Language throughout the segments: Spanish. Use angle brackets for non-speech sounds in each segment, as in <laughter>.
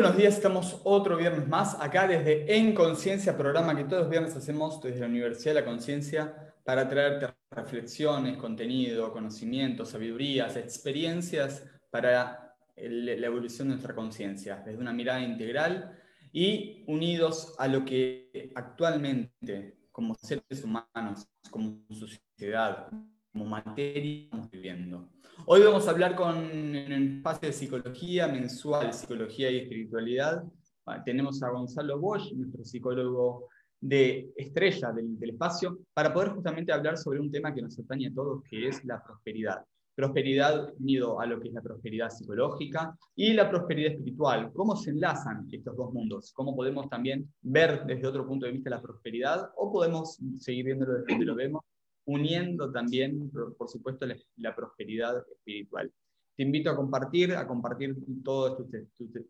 buenos días, estamos otro viernes más acá desde En Conciencia, programa que todos los viernes hacemos desde la Universidad de la Conciencia para traerte reflexiones, contenido, conocimientos, sabidurías, experiencias para la evolución de nuestra conciencia, desde una mirada integral y unidos a lo que actualmente, como seres humanos, como sociedad, como materia, estamos viviendo. Hoy vamos a hablar con, en el espacio de psicología mensual, psicología y espiritualidad. Ah, tenemos a Gonzalo Bosch, nuestro psicólogo de estrella del, del, espacio, para poder justamente hablar sobre un tema que nos atañe a todos, que es la prosperidad. Prosperidad unido a lo que es la prosperidad psicológica y la prosperidad espiritual. ¿Cómo se enlazan estos dos mundos? ¿Cómo podemos también ver desde otro punto de vista la prosperidad o podemos seguir viéndolo desde donde lo vemos uniendo también, por, supuesto, la, prosperidad espiritual. Te invito a compartir, a compartir todas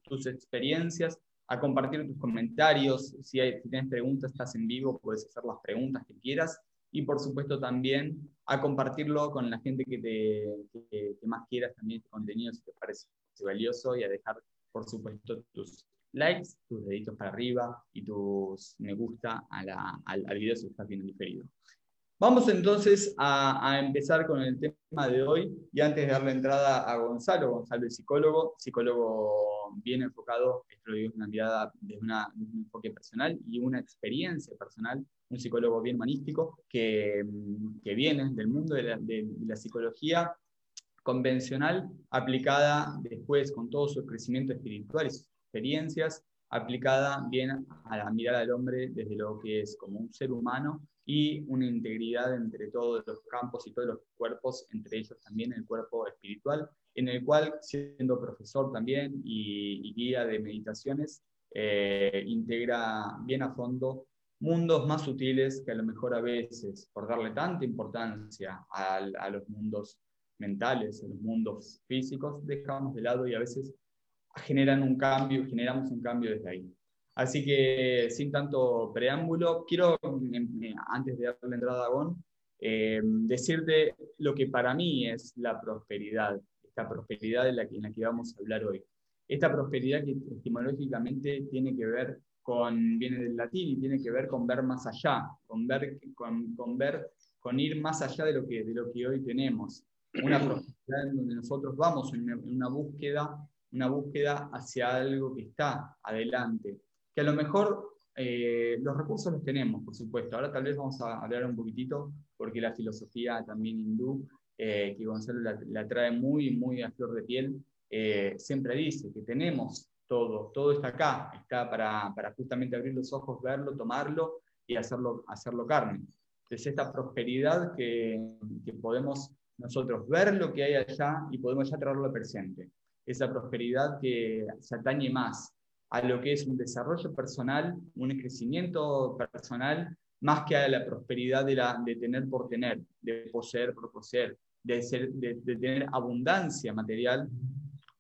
tus, experiencias, a compartir tus comentarios. Si, hay, tienes preguntas, estás en vivo, puedes hacer las preguntas que quieras. Y por supuesto también a compartirlo con la gente que, te, que, más quieras también este contenido si te parece valioso y a dejar, por supuesto, tus likes, tus deditos para arriba y tus me gusta al, al video si estás viendo diferido. Vamos entonces a, empezar con el tema de hoy y antes de darle entrada a Gonzalo, Gonzalo es psicólogo, psicólogo bien enfocado, esto lo digo una mirada desde, un enfoque personal y una experiencia personal, un psicólogo bien humanístico que, que viene del mundo de la, de la psicología convencional aplicada después con todo su crecimiento espiritual y sus experiencias aplicada bien a la mirada del hombre desde lo que es como un ser humano y una integridad entre todos los campos y todos los cuerpos, entre ellos también el cuerpo espiritual, en el cual, siendo profesor también y, guía de meditaciones, eh, integra bien a fondo mundos más sutiles que a lo mejor a veces, por darle tanta importancia a, los mundos mentales, a los mundos físicos, dejamos de lado y a veces generan un cambio, generamos un cambio desde ahí. Así que sin tanto preámbulo, quiero, em, eh, antes de darle entrada a Gon, eh, decirte lo que para mí es la prosperidad, esta prosperidad en la, que, en la que vamos a hablar hoy. Esta prosperidad que etimológicamente tiene que ver con, viene del latín y tiene que ver con ver más allá, con ver, con, con ver, con ir más allá de lo que, de lo que hoy tenemos. Una prosperidad en donde nosotros vamos en una búsqueda una búsqueda hacia algo que está adelante, que a lo mejor eh, los recursos los tenemos, por supuesto. Ahora tal vez vamos a hablar un poquitito, porque la filosofía también hindú, eh, que Gonzalo la, trae muy, muy a flor de piel, eh, siempre dice que tenemos todo, todo está acá, está para, para, justamente abrir los ojos, verlo, tomarlo y hacerlo, hacerlo carne. Entonces esta prosperidad que, que podemos nosotros ver lo que hay allá y podemos ya traerlo al presente esa prosperidad que se atañe más a lo que es un desarrollo personal, un crecimiento personal, más que a la prosperidad de, tener por tener, de poseer por poseer, de, tener abundancia material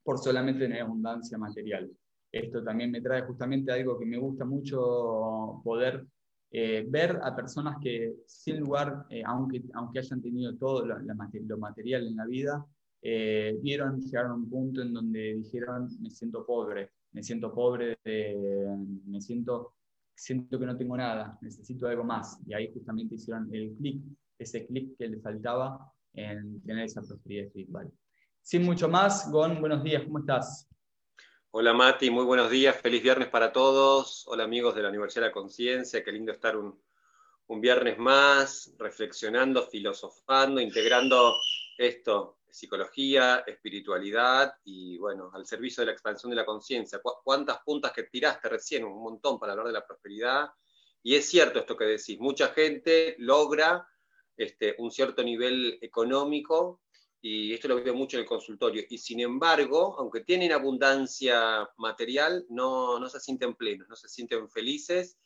por solamente tener abundancia material. Esto también me trae justamente algo que me gusta mucho poder eh, ver a personas que sin lugar, eh, aunque, aunque hayan tenido todo lo, material en la vida, eh, vieron, llegaron a un punto en donde dijeron, me siento pobre, me siento pobre, me siento, siento que no tengo nada, necesito algo más. Y ahí justamente hicieron el clic, ese clic que les faltaba en tener esa prosperidad espiritual. Sin mucho más, Gon, buenos días, ¿cómo estás? Hola Mati, muy buenos días, feliz viernes para todos. Hola amigos de la Universidad de la Conciencia, qué lindo estar un viernes más, reflexionando, filosofando, integrando esto, psicología, espiritualidad y bueno, al servicio de la expansión de la conciencia. ¿Cuántas puntas que tiraste recién? Un montón para hablar de la prosperidad. Y es cierto esto que decís, mucha gente logra este, un cierto nivel económico y esto lo veo mucho en el consultorio. Y sin embargo, aunque tienen abundancia material, no, no se sienten plenos, no se sienten felices.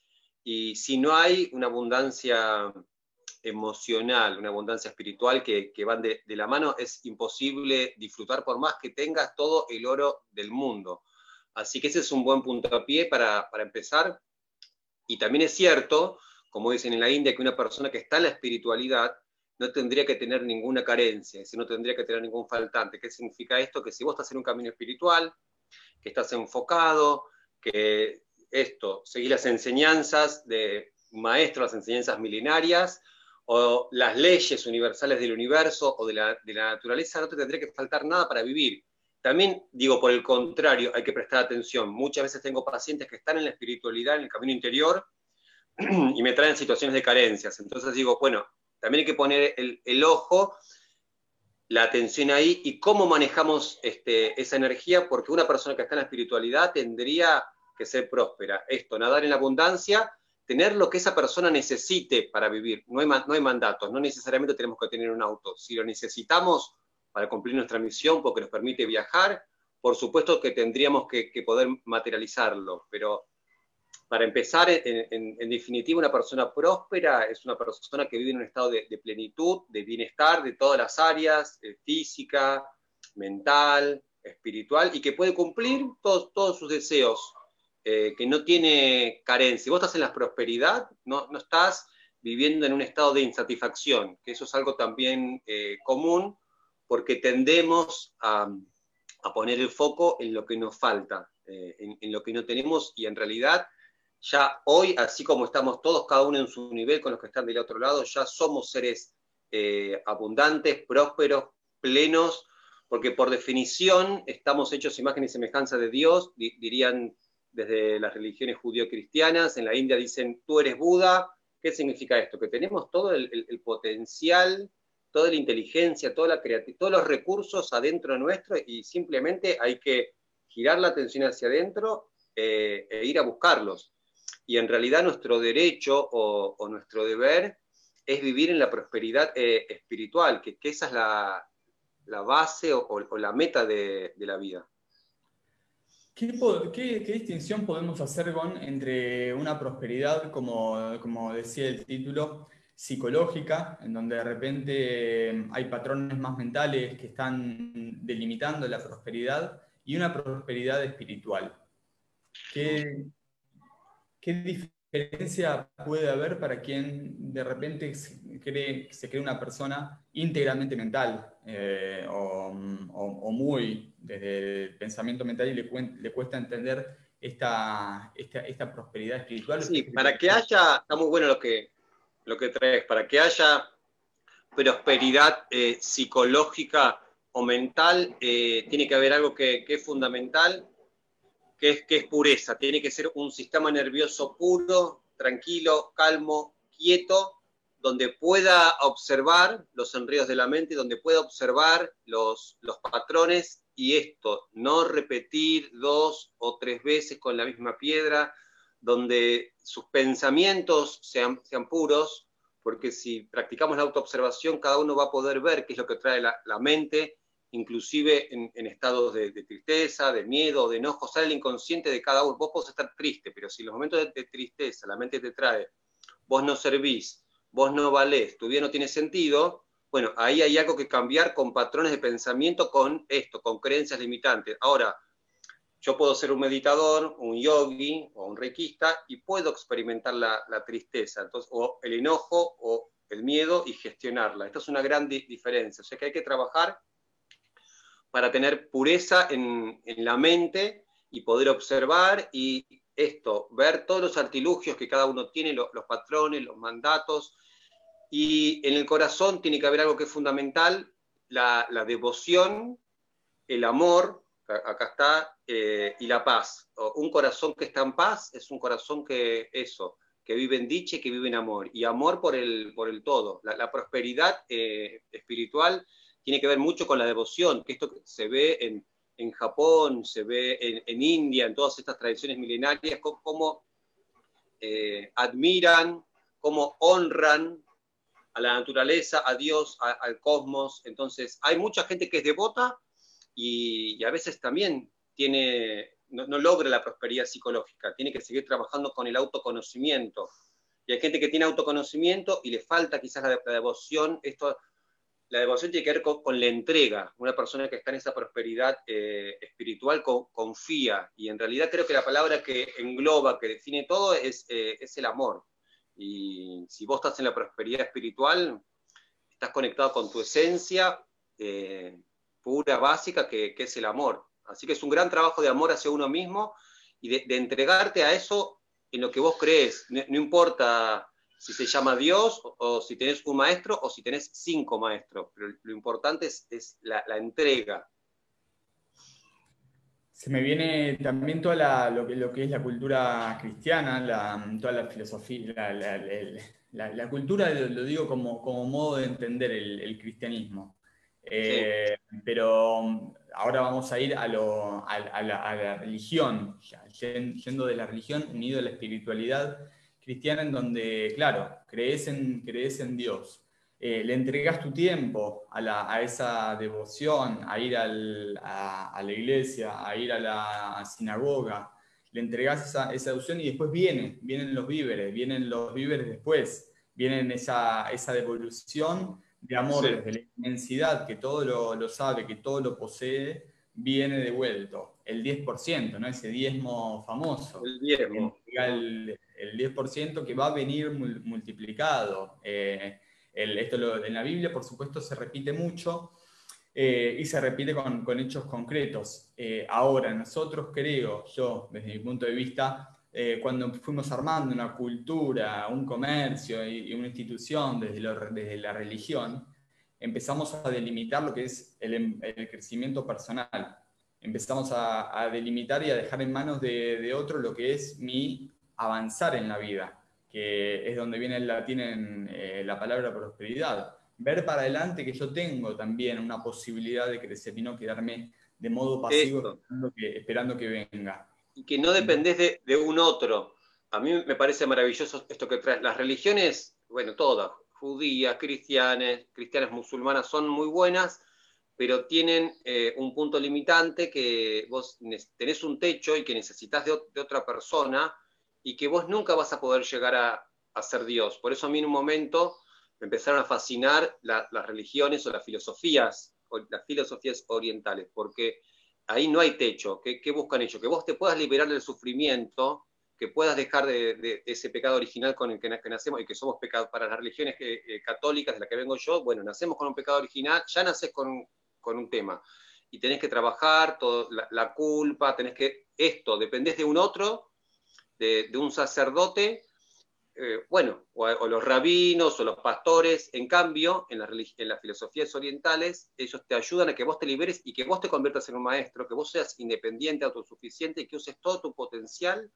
Y si no hay una abundancia emocional, una abundancia espiritual que, van de, la mano, es imposible disfrutar por más que tengas todo el oro del mundo. Así que ese es un buen puntapié para, para empezar. Y también es cierto, como dicen en la India, que una persona que está en la espiritualidad no tendría que tener ninguna carencia, no tendría que tener ningún faltante. ¿Qué significa esto? Que si vos estás en un camino espiritual, que estás enfocado, que esto, seguir las enseñanzas de maestros, las enseñanzas milenarias, o las leyes universales del universo o de la, de la naturaleza, no te tendría que faltar nada para vivir. También digo, por el contrario, hay que prestar atención. Muchas veces tengo pacientes que están en la espiritualidad, en el camino interior, <clears throat> y me traen situaciones de carencias. Entonces digo, bueno, también hay que poner el, ojo, la atención ahí y cómo manejamos este, esa energía, porque una persona que está en la espiritualidad tendría que ser próspera. Esto, nadar en abundancia, tener lo que esa persona necesite para vivir. No hay, no hay mandatos, no necesariamente tenemos que tener un auto. Si lo necesitamos para cumplir nuestra misión, porque nos permite viajar, por supuesto que tendríamos que, poder materializarlo, pero para empezar, en, definitiva, una persona próspera es una persona que vive en un estado de, plenitud, de bienestar de todas las áreas, eh, física, mental, espiritual, y que puede cumplir todos, todos sus deseos, eh, que no tiene carencia. Vos estás en la prosperidad, no, no, estás viviendo en un estado de insatisfacción, que eso es algo también eh, común, porque tendemos a, a, poner el foco en lo que nos falta, en, en lo que no tenemos, y en realidad ya hoy, así como estamos todos, cada uno en su nivel con los que están del otro lado, ya somos seres eh, abundantes, prósperos, plenos, porque por definición estamos hechos imagen y semejanza de Dios, dirían desde las religiones judío-cristianas, en la India dicen, tú eres Buda, ¿qué significa esto? Que tenemos todo el, potencial, toda la inteligencia, todos los recursos adentro nuestro y simplemente hay que girar la atención hacia adentro eh, e ir a buscarlos y en realidad nuestro derecho o, nuestro deber es vivir en la prosperidad eh, espiritual, que, esa es la, base o, la meta de, la vida. ¿Qué, distinción podemos hacer con entre una prosperidad, como, como decía el título, psicológica, en donde de repente eh, hay patrones más mentales que están delimitando la prosperidad, y una prosperidad espiritual? ¿Qué, ¿Qué diferencia puede haber para quien de repente se cree, una persona íntegramente mental eh, o, muy desde el pensamiento mental y le, cuesta entender esta, esta, prosperidad espiritual? Sí, para que haya, está muy bueno lo que, lo que traes, para que haya prosperidad eh, psicológica o mental, eh, tiene que haber algo que es fundamental que es, pureza, tiene que ser un sistema nervioso puro, tranquilo, calmo, quieto, donde pueda observar los enredos de la mente, donde pueda observar los, los patrones y esto, no repetir dos o tres veces con la misma piedra, donde sus pensamientos sean, sean puros, porque si practicamos la autoobservación, cada uno va a poder ver qué es lo que trae la, la mente inclusive en, estados de, tristeza, de miedo, de enojo, sale el inconsciente de cada uno. Vos podés estar triste, pero si en los momentos de, tristeza la mente te trae, vos no servís, vos no valés, tu vida no tiene sentido, bueno, ahí hay algo que cambiar con patrones de pensamiento, con esto, con creencias limitantes. Ahora, yo puedo ser un meditador, un yogi o un reikista y puedo experimentar la, tristeza, entonces, o el enojo o el miedo y gestionarla. Esta es una gran diferencia. O sea que hay que trabajar para tener pureza en, la mente y poder observar y esto, ver todos los artilugios que cada uno tiene, los, patrones, los mandatos. Y en el corazón tiene que haber algo que es fundamental, la, devoción, el amor, acá está, eh, y la paz. Un corazón que está en paz es un corazón que eso, que vive en dicha y que vive en amor. Y amor por el, por el todo. La, prosperidad eh, espiritual tiene que ver mucho con la devoción, que esto se ve en, en Japón, se ve en, India, en todas estas tradiciones milenarias, cómo, eh, admiran, cómo honran a la naturaleza, a Dios, al cosmos. Entonces, hay mucha gente que es devota y, a veces también tiene, no, logra la prosperidad psicológica, tiene que seguir trabajando con el autoconocimiento. Y hay gente que tiene autoconocimiento y le falta quizás la, la devoción. Esto la devoción tiene que ver con, la entrega. Una persona que está en esa prosperidad eh, espiritual confía. Y en realidad creo que la palabra que engloba, que define todo, es, eh, es, el amor. Y si vos estás en la prosperidad espiritual, estás conectado con tu esencia eh, pura, básica, que, que, es el amor. Así que es un gran trabajo de amor hacia uno mismo y de, entregarte a eso en lo que vos crees. No, importa si se llama Dios o, si tenés un maestro o si tenés cinco maestros, pero lo importante es, la, entrega. Se me viene también toda lo, que, lo que es la cultura cristiana, toda la filosofía, la, cultura, lo, digo como, como, modo de entender el, cristianismo. Eh, pero ahora vamos a ir a, la, religión, yendo de la religión unido a la espiritualidad cristiana, en donde, claro, crees en, crees en Dios. Eh, le entregas tu tiempo a, esa devoción, a ir a, la iglesia, a ir a la sinagoga, le entregas esa, esa devoción y después viene, vienen los víveres, vienen los víveres después, vienen esa, esa devolución de amor, desde la inmensidad, que todo lo, sabe, que todo lo posee, viene devuelto. El 10%, ¿no? Ese diezmo famoso. El diezmo. El, 10% que va a venir multiplicado. Eh, esto en la Biblia, por supuesto, se repite mucho eh, y se repite con, hechos concretos. Eh, ahora, nosotros creo, yo, desde mi punto de vista, cuando fuimos armando una cultura, un comercio y, una institución desde, desde, la religión, empezamos a delimitar lo que es el, crecimiento personal. Empezamos a, delimitar y a dejar en manos de, otro lo que es mi avanzar en la vida, que es donde viene la, tienen eh, la palabra prosperidad. Ver para adelante que yo tengo también una posibilidad de crecer y no quedarme de modo pasivo esperando que, venga. Y que no dependés de, de un otro. A mí me parece maravilloso esto que traes. Las religiones, bueno, todas, judías, cristianas, cristianas musulmanas son muy buenas, pero tienen eh, un punto limitante que vos tenés un techo y que necesitas de, otra persona y que vos nunca vas a poder llegar a, ser Dios. Por eso a mí en un momento me empezaron a fascinar las religiones o las filosofías, las filosofías orientales, porque ahí no hay techo. ¿Qué, ¿Qué, buscan ellos? Que vos te puedas liberar del sufrimiento que puedas dejar de, ese pecado original con el que, nacemos y que somos pecados. Para las religiones eh, católicas de las que vengo yo, bueno, nacemos con un pecado original, ya naces con, un tema. Y tenés que trabajar todo, la, culpa, tenés que esto, dependés de un otro, de, un sacerdote, eh, bueno, o, los rabinos o los pastores, en cambio, en, en las filosofías orientales, ellos te ayudan a que vos te liberes y que vos te conviertas en un maestro, que vos seas independiente, autosuficiente y que uses todo tu potencial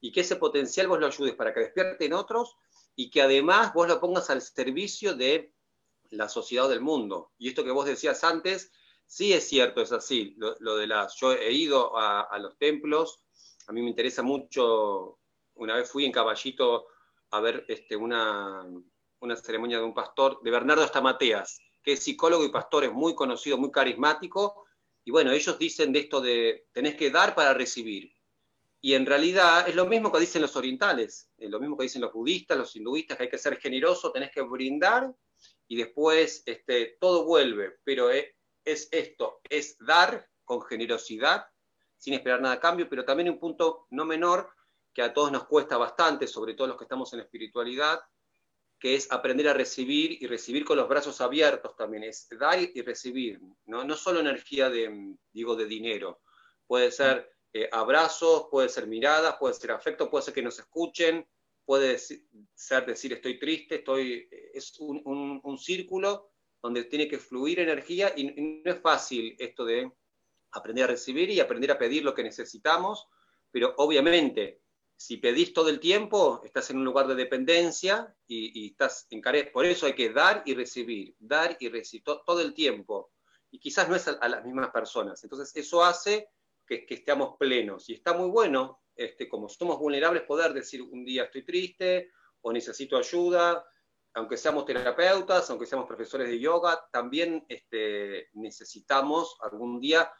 y que ese potencial vos lo ayudes para que despierten otros y que además vos lo pongas al servicio de la sociedad del mundo. Y esto que vos decías antes, sí es cierto, es así. Lo, de las, yo he ido a, los templos, a mí me interesa mucho, una vez fui en Caballito a ver este, una, una ceremonia de un pastor, de Bernardo Estamateas, que es psicólogo y pastor, es muy conocido, muy carismático, y bueno, ellos dicen de esto de tenés que dar para recibir. Y en realidad es lo mismo que dicen los orientales, es lo mismo que dicen los budistas, los hinduistas, que hay que ser generoso, tenés que brindar y después este, todo vuelve. Pero es, es esto, es dar con generosidad, sin esperar nada a cambio, pero también un punto no menor que a todos nos cuesta bastante, sobre todo los que estamos en espiritualidad, que es aprender a recibir y recibir con los brazos abiertos también, es dar y recibir, no, no solo energía de, digo, de dinero, puede ser eh, abrazos, puede ser miradas, puede ser afecto, puede ser que nos escuchen, puede ser decir estoy triste, estoy, eh, es un, círculo donde tiene que fluir energía y, no es fácil esto de aprender a recibir y aprender a pedir lo que necesitamos, pero obviamente si pedís todo el tiempo, estás en un lugar de dependencia y, estás en Por eso hay que dar y recibir, dar y recibir todo el tiempo. Y quizás no es a las mismas personas. Entonces eso hace que, estemos plenos. Y está muy bueno, este, como somos vulnerables, poder decir un día estoy triste o necesito ayuda, aunque seamos terapeutas, aunque seamos profesores de yoga, también este, necesitamos algún día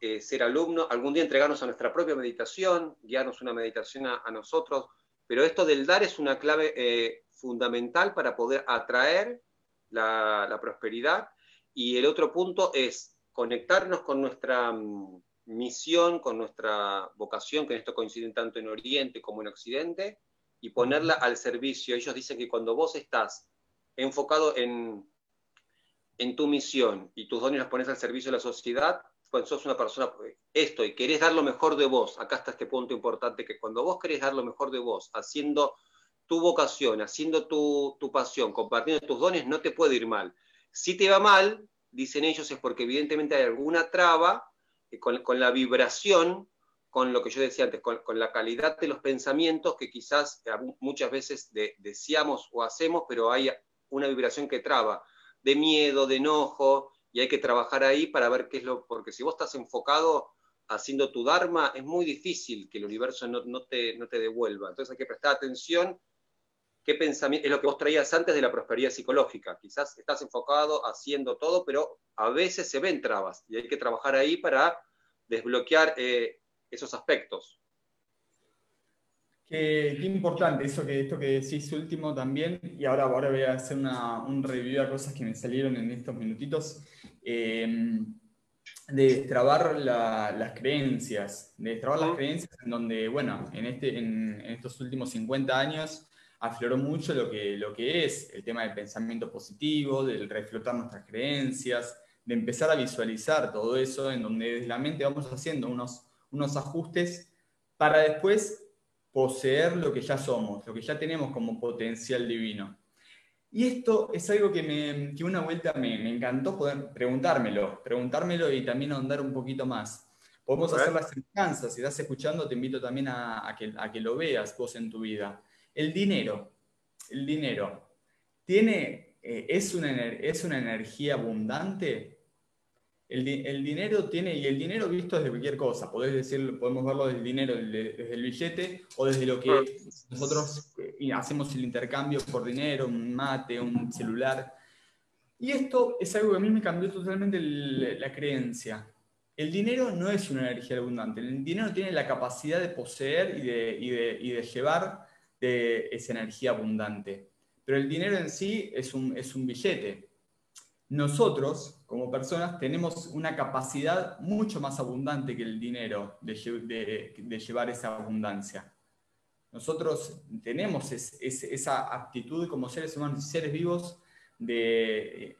eh, ser alumnos, algún día entregarnos a nuestra propia meditación, guiarnos una meditación a, nosotros, pero esto del dar es una clave eh, fundamental para poder atraer la, la, prosperidad. Y el otro punto es conectarnos con nuestra, mm, misión, con nuestra vocación, que en esto coinciden tanto en Oriente como en Occidente, y ponerla al servicio. Ellos dicen que cuando vos estás enfocado en, en tu misión y tus dones los pones al servicio de la sociedad, cuando sos una persona, esto, y querés dar lo mejor de vos, acá está este punto importante, que cuando vos querés dar lo mejor de vos, haciendo tu vocación, haciendo tu, tu pasión, compartiendo tus dones, no te puede ir mal. Si te va mal, dicen ellos, es porque evidentemente hay alguna traba con, la vibración, con lo que yo decía antes, con, la calidad de los pensamientos que quizás muchas veces deseamos o hacemos, pero hay una vibración que traba, de miedo, de enojo, y hay que trabajar ahí para ver qué es lo, porque si vos estás enfocado haciendo tu Dharma, es muy difícil que el universo no, no, te, no te devuelva. Entonces hay que prestar atención qué pensamiento, es lo que vos traías antes de la prosperidad psicológica. Quizás estás enfocado haciendo todo, pero a veces se ven trabas y hay que trabajar ahí para desbloquear eh, esos aspectos. Qué, importante eso que, esto que decís último también, y ahora, ahora voy a hacer una, un review a cosas que me salieron en estos minutitos, em, de destrabar las creencias, de destrabar las creencias en donde, bueno, en, este, en, en, estos últimos 50 años afloró mucho lo que, lo que es el tema del pensamiento positivo, del reflotar nuestras creencias, de empezar a visualizar todo eso, en donde desde la mente vamos haciendo unos, unos ajustes para después poseer lo que ya somos, lo que ya tenemos como potencial divino. Y esto es algo que, me, que una vuelta me, me, encantó poder preguntármelo, preguntármelo y también ahondar un poquito más. Podemos hacer las semejanzas, si estás escuchando te invito también a, a, que, a que lo veas vos en tu vida. El dinero, el dinero, tiene, eh, es, una, es una energía abundante el, dinero tiene, y el dinero visto desde cualquier cosa, podés decir, podemos verlo desde el dinero, desde el billete, o desde lo que nosotros eh, hacemos el intercambio por dinero, un mate, un celular. Y esto es algo que a mí me cambió totalmente la creencia. El dinero no es una energía abundante, el dinero tiene la capacidad de poseer y de, y de, y de llevar de esa energía abundante. Pero el dinero en sí es un, es un billete nosotros, como personas, tenemos una capacidad mucho más abundante que el dinero de, llevar esa abundancia. Nosotros tenemos esa aptitud como seres humanos, seres vivos, de,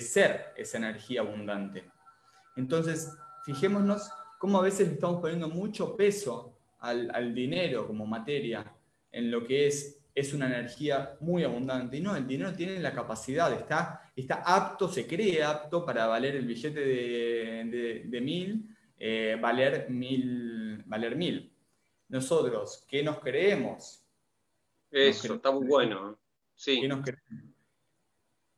ser esa energía abundante. Entonces, fijémonos cómo a veces estamos poniendo mucho peso al, al dinero como materia en lo que es es una energía muy abundante. Y no, el dinero tiene la capacidad, está, está apto, se cree apto para valer el billete de, mil, eh, valer mil, valer mil. Nosotros, ¿qué nos creemos? Eso, está muy bueno. ¿eh? Sí. ¿Qué nos creemos?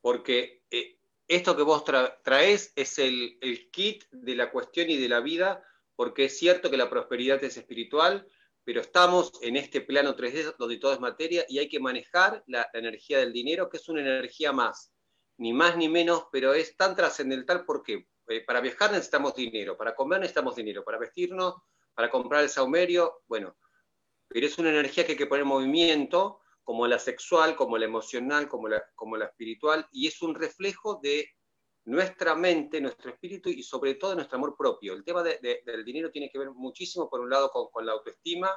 Porque eh, esto que vos traes es el, el kit de la cuestión y de la vida, porque es cierto que la prosperidad es espiritual, pero estamos en este plano 3D donde todo es materia y hay que manejar la, energía del dinero, que es una energía más, ni más ni menos, pero es tan trascendental porque eh, para viajar necesitamos dinero, para comer necesitamos dinero, para vestirnos, para comprar el saumerio, bueno, pero es una energía que hay que poner en movimiento, como la sexual, como la emocional, como la, como la espiritual, y es un reflejo de nuestra mente, nuestro espíritu y sobre todo nuestro amor propio. El tema del dinero tiene que ver muchísimo, por un lado, con, la autoestima,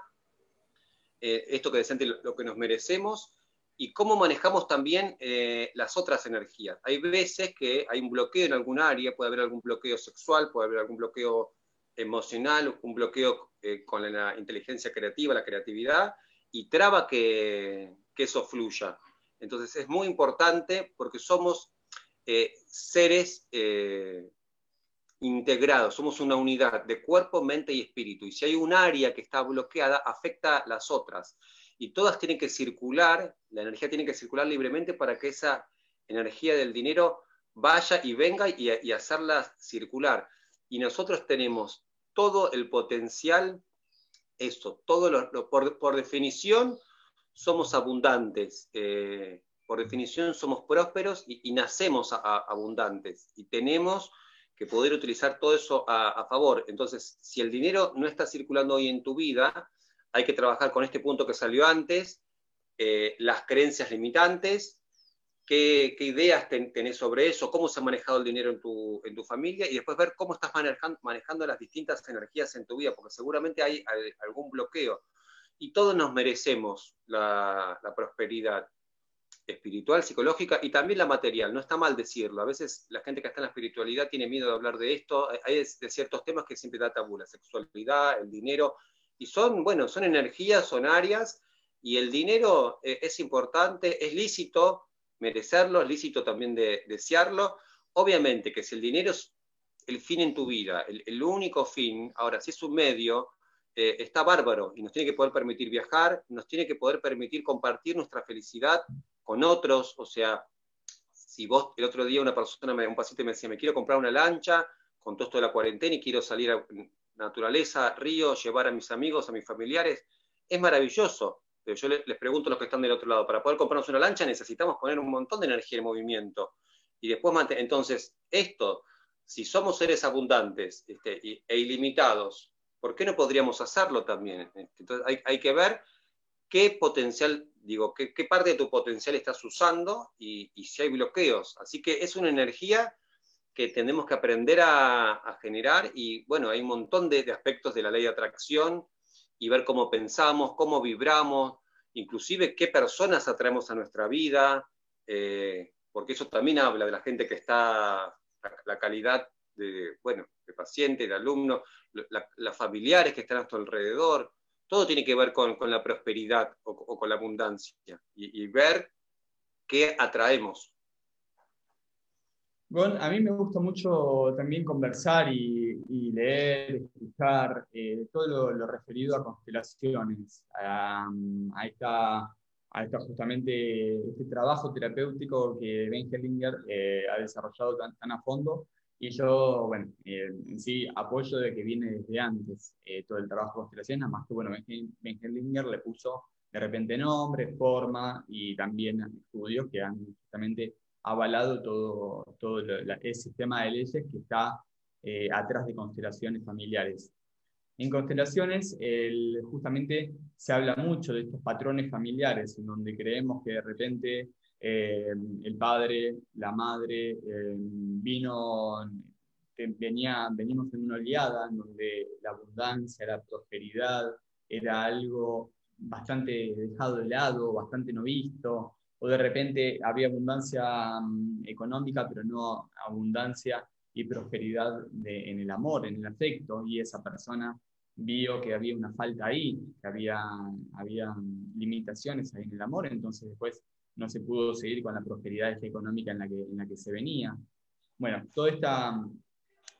eh, esto que decente lo, que nos merecemos, y cómo manejamos también eh, las otras energías. Hay veces que hay un bloqueo en algún área, puede haber algún bloqueo sexual, puede haber algún bloqueo emocional, un bloqueo eh, con la inteligencia creativa, la creatividad, y traba que, que eso fluya. Entonces es muy importante porque somos eh, seres eh, integrados, somos una unidad de cuerpo, mente y espíritu. Y si hay un área que está bloqueada, afecta a las otras. Y todas tienen que circular, la energía tiene que circular libremente para que esa energía del dinero vaya y venga y, hacerla circular. Y nosotros tenemos todo el potencial, eso, todo lo, por, definición somos abundantes. Eh, por definición somos prósperos y, nacemos abundantes y tenemos que poder utilizar todo eso a, favor. Entonces, si el dinero no está circulando hoy en tu vida, hay que trabajar con este punto que salió antes, eh, las creencias limitantes, qué, ideas tenés sobre eso, cómo se ha manejado el dinero en tu, familia y después ver cómo estás manejando, manejando, las distintas energías en tu vida, porque seguramente hay, algún bloqueo. Y todos nos merecemos la prosperidad espiritual, psicológica y también la material. No está mal decirlo. A veces la gente que está en la espiritualidad tiene miedo de hablar de esto. Hay de ciertos temas que siempre da tabú, la sexualidad, el dinero. Y son, bueno, son energías, son áreas, y el dinero eh, es importante, es lícito merecerlo, es lícito también de, desearlo. Obviamente que si el dinero es el fin en tu vida, el, único fin, ahora si es un medio, eh, está bárbaro y nos tiene que poder permitir viajar, nos tiene que poder permitir compartir nuestra felicidad con otros, o sea, si vos el otro día una persona, un paciente me decía, me quiero comprar una lancha con todo esto de la cuarentena y quiero salir a naturaleza, río, llevar a mis amigos, a mis familiares, es maravilloso. Pero yo les, pregunto a los que están del otro lado, para poder comprarnos una lancha necesitamos poner un montón de energía en movimiento. Y después, entonces, esto, si somos seres abundantes este, e ilimitados, ¿por qué no podríamos hacerlo también? Entonces, hay, que ver qué potencial, digo, qué, parte de tu potencial estás usando y, si hay bloqueos. Así que es una energía que tenemos que aprender a, generar y bueno, hay un montón de, aspectos de la ley de atracción y ver cómo pensamos, cómo vibramos, inclusive qué personas atraemos a nuestra vida, eh, porque eso también habla de la gente que está, la, calidad de, bueno, de paciente, de alumno, las familiares que están a tu alrededor, todo tiene que ver con, la prosperidad o, con la abundancia y ver qué atraemos. A mí me gusta mucho también conversar y, leer, escuchar eh, todo lo, referido a constelaciones. ahí, está, está justamente este trabajo terapéutico que Ben Hellinger eh, ha desarrollado tan, a fondo. Y yo, bueno, eh, en sí apoyo de que viene desde antes todo el trabajo de constelaciones, nada más que, bueno, Ben Hellinger le puso de repente nombre, forma y también estudios que han justamente avalado todo, todo el sistema de leyes que está eh, atrás de constelaciones familiares. En constelaciones, justamente se habla mucho de estos patrones familiares, en donde creemos que de repente eh, el padre, la madre, eh, vino, venía, venimos en una oleada en donde la abundancia, la prosperidad era algo bastante dejado de lado, bastante no visto, o de repente había abundancia mm, económica, pero no abundancia y prosperidad en el amor, en el afecto, y esa persona vio que había una falta ahí, que había, había limitaciones ahí en el amor, entonces después no se pudo seguir con la prosperidad económica en la que, en la que se venía. Bueno, todo, esta,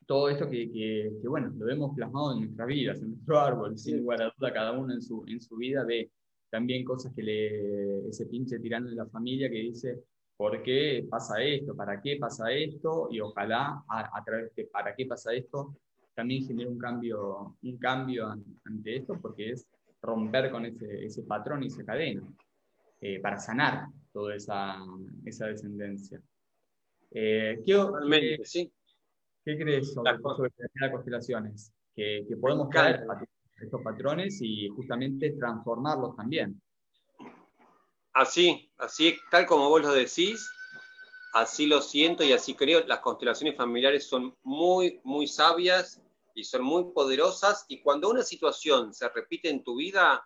todo esto que, que, bueno, lo vemos plasmado en nuestras vidas, en nuestro árbol, sin lugar a duda, cada uno en su, en su vida ve también cosas que le, ese pinche tirando de la familia que dice, ¿por qué pasa esto? ¿Para qué pasa esto? Y ojalá a, través de ¿para qué pasa esto? también genere un cambio, un cambio ante esto, porque es romper con ese, ese patrón y esa cadena, eh, para sanar toda esa, esa descendencia. Eh, ¿qué, sí. ¿Qué crees sobre, las constelaciones? Que, que podemos caer estos patrones y justamente transformarlos también. Así, así, tal como vos lo decís, así lo siento y así creo. Las constelaciones familiares son muy, muy sabias y son muy poderosas. Y cuando una situación se repite en tu vida,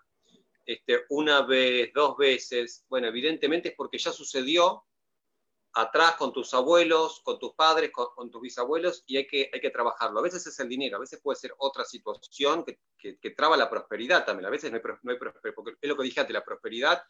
este, una vez, dos veces, bueno, evidentemente es porque ya sucedió atrás con tus abuelos, con tus padres, con, tus bisabuelos, y hay que, hay que trabajarlo. A veces es el dinero, a veces puede ser otra situación que, que, traba la prosperidad también. A veces no hay, no hay prosperidad, porque es lo que dije antes, la prosperidad,